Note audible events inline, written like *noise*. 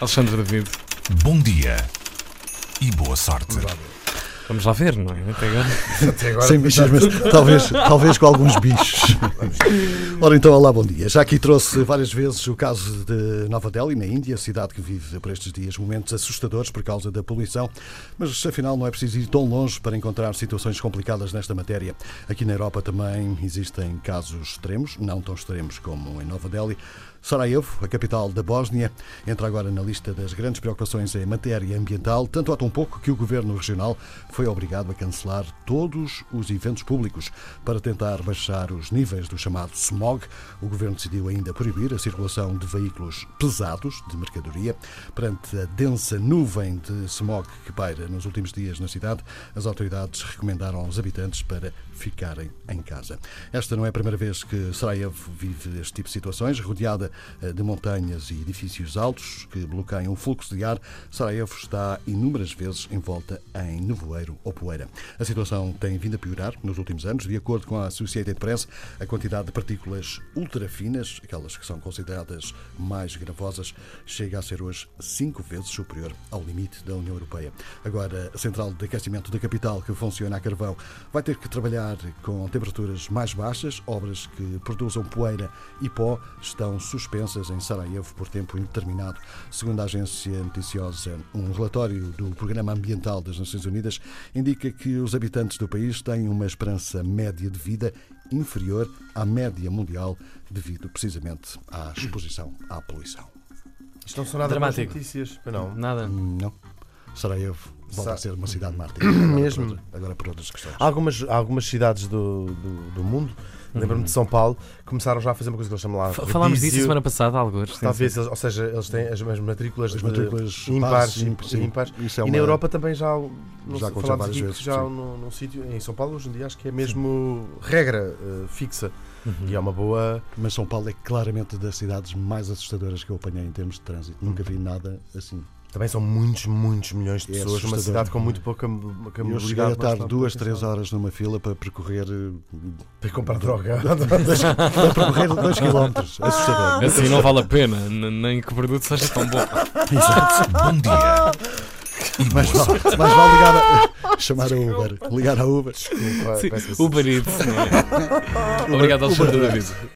Alexandre David. Bom dia e boa sorte. Vamos lá ver, não é? Até agora. *laughs* Até agora. Sem bichos, mas talvez, talvez com alguns bichos. *laughs* Ora então, olá, bom dia. Já aqui trouxe várias vezes o caso de Nova Delhi, na Índia, cidade que vive por estes dias momentos assustadores por causa da poluição, mas afinal não é preciso ir tão longe para encontrar situações complicadas nesta matéria. Aqui na Europa também existem casos extremos, não tão extremos como em Nova Delhi. Sarajevo, a capital da Bósnia, entra agora na lista das grandes preocupações em matéria ambiental, tanto há tão pouco que o governo regional foi obrigado a cancelar todos os eventos públicos para tentar baixar os níveis do chamado smog. O governo decidiu ainda proibir a circulação de veículos pesados de mercadoria. Perante a densa nuvem de smog que paira nos últimos dias na cidade, as autoridades recomendaram aos habitantes para ficarem em casa. Esta não é a primeira vez que Sarajevo vive este tipo de situações, rodeada eh, de montanhas e edifícios altos que bloqueiam o fluxo de ar. Sarajevo está inúmeras vezes envolta em nevoeiro ou poeira. A situação tem vindo a piorar nos últimos anos. De acordo com a Associated Press, a quantidade de partículas ultrafinas, aquelas que são consideradas mais gravosas, chega a ser hoje cinco vezes superior ao limite da União Europeia. Agora, a central de aquecimento da capital, que funciona a carvão, vai ter que trabalhar com temperaturas mais baixas. Obras que produzam poeira e pó estão suspensas em Sarajevo por tempo indeterminado. Segundo a agência noticiosa, um relatório do Programa Ambiental das Nações Unidas indica que os habitantes do país têm uma esperança média de vida inferior à média mundial devido precisamente à exposição à poluição. Isto não são nada Dramático. notícias. Não. Nada. Não. Sarajevo volta Sa- a ser uma cidade mártir. Mesmo. *coughs* Agora por, agora por outras questões. Há algumas, há algumas cidades do, do, do mundo, lembro-me de São Paulo, começaram já a fazer uma coisa que eles chamam lá. F- Falámos disso rodízio. semana passada, alguns. sim, Talvez, sim. eles- ou seja, eles têm as mesmas matrículas, As de- matrículas ímpares, ímpares, sim, ímpares. Isso é E uma- na Europa também já, não Já sei, aconteceu falámos várias aqui vezes, que já sim. num, num sítio, em São Paulo hoje em dia acho que é mesmo regra eh, fixa Uhum. e é uma boa. Mas São Paulo é claramente das cidades mais assustadoras que eu apanhei em termos de trânsito. Nunca vi nada assim. Também são muitos, muitos milhões de É pessoas numa assustador. cidade com muito pouca, pouca Eu cheguei a estar duas, três horas numa fila para percorrer. eh, Para comprar droga. *laughs* para percorrer dois quilómetros. Assustador. Assim não vale a pena, nem que o produto seja tão bom. *laughs* Exato. Bom dia *laughs* sorte. vale, mais vale ligar a, chamar a Uber. Ligar a Uber. Desculpa, Sim, Uber Eats, é? Obrigado, Alexandre David.